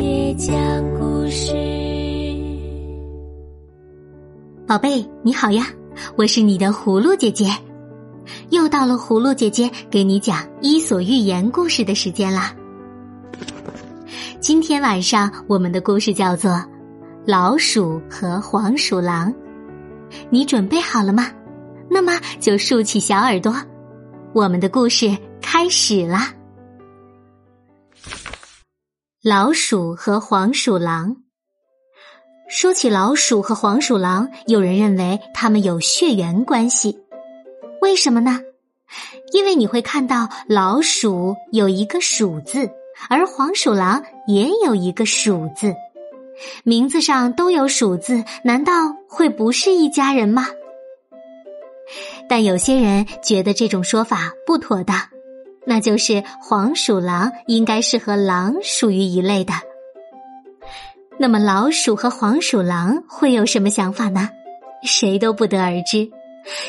姐讲故事。宝贝，你好呀，我是你的葫芦姐姐。又到了葫芦姐姐给你讲《伊索寓言》故事的时间啦。今天晚上我们的故事叫做《老鼠和黄鼠狼》，你准备好了吗？那么就竖起小耳朵，我们的故事开始啦。老鼠和黄鼠狼。说起老鼠和黄鼠狼，有人认为它们有血缘关系。为什么呢？因为你会看到老鼠有一个“鼠”字，而黄鼠狼也有一个“鼠”字，名字上都有“鼠”字，难道会不是一家人吗？但有些人觉得这种说法不妥当。那就是黄鼠狼应该是和狼属于一类的。那么老鼠和黄鼠狼会有什么想法呢？谁都不得而知。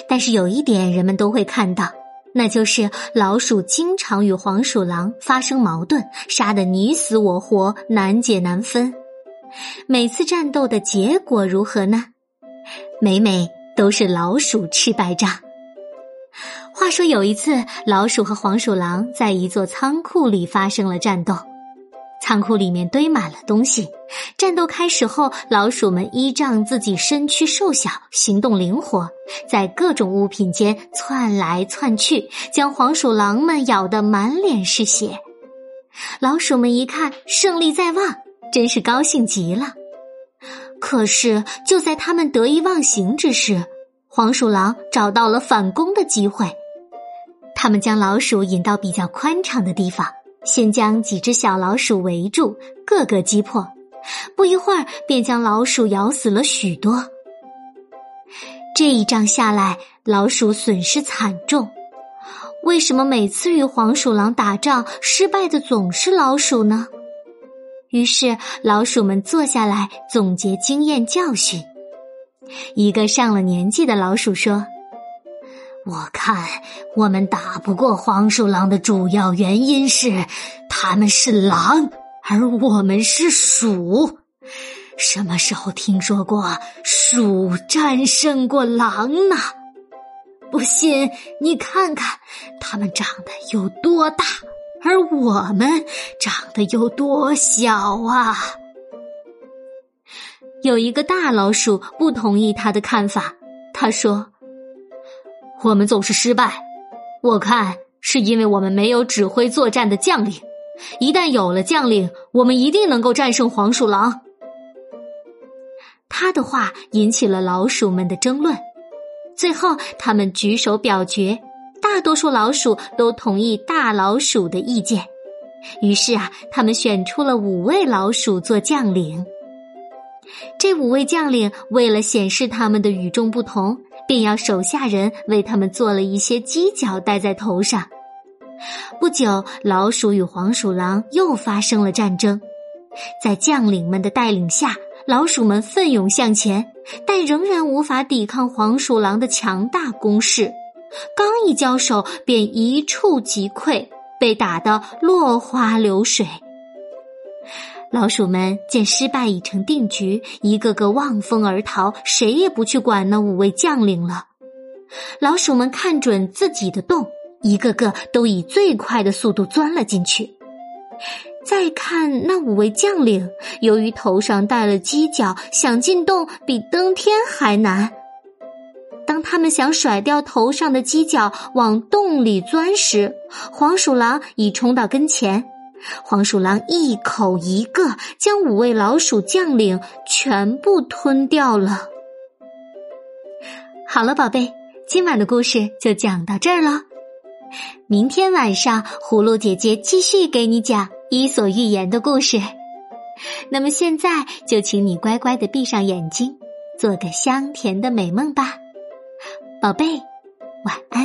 但是有一点人们都会看到，那就是老鼠经常与黄鼠狼发生矛盾，杀得你死我活，难解难分。每次战斗的结果如何呢？每每都是老鼠吃败仗。说有一次，老鼠和黄鼠狼在一座仓库里发生了战斗。仓库里面堆满了东西。战斗开始后，老鼠们依仗自己身躯瘦小、行动灵活，在各种物品间窜来窜去，将黄鼠狼们咬得满脸是血。老鼠们一看胜利在望，真是高兴极了。可是就在他们得意忘形之时，黄鼠狼找到了反攻的机会。他们将老鼠引到比较宽敞的地方，先将几只小老鼠围住，个个击破。不一会儿，便将老鼠咬死了许多。这一仗下来，老鼠损失惨重。为什么每次与黄鼠狼打仗，失败的总是老鼠呢？于是，老鼠们坐下来总结经验教训。一个上了年纪的老鼠说。我看我们打不过黄鼠狼的主要原因是，他们是狼，而我们是鼠。什么时候听说过鼠战胜过狼呢？不信你看看，它们长得有多大，而我们长得有多小啊！有一个大老鼠不同意他的看法，他说。我们总是失败，我看是因为我们没有指挥作战的将领。一旦有了将领，我们一定能够战胜黄鼠狼。他的话引起了老鼠们的争论，最后他们举手表决，大多数老鼠都同意大老鼠的意见。于是啊，他们选出了五位老鼠做将领。这五位将领为了显示他们的与众不同。便要手下人为他们做了一些犄角戴在头上。不久，老鼠与黄鼠狼又发生了战争，在将领们的带领下，老鼠们奋勇向前，但仍然无法抵抗黄鼠狼的强大攻势。刚一交手，便一触即溃，被打得落花流水。老鼠们见失败已成定局，一个个望风而逃，谁也不去管那五位将领了。老鼠们看准自己的洞，一个个都以最快的速度钻了进去。再看那五位将领，由于头上戴了犄角，想进洞比登天还难。当他们想甩掉头上的犄角往洞里钻时，黄鼠狼已冲到跟前。黄鼠狼一口一个将五位老鼠将领全部吞掉了。好了，宝贝，今晚的故事就讲到这儿了。明天晚上，葫芦姐姐继续给你讲《伊索寓言》的故事。那么现在就请你乖乖的闭上眼睛，做个香甜的美梦吧，宝贝，晚安。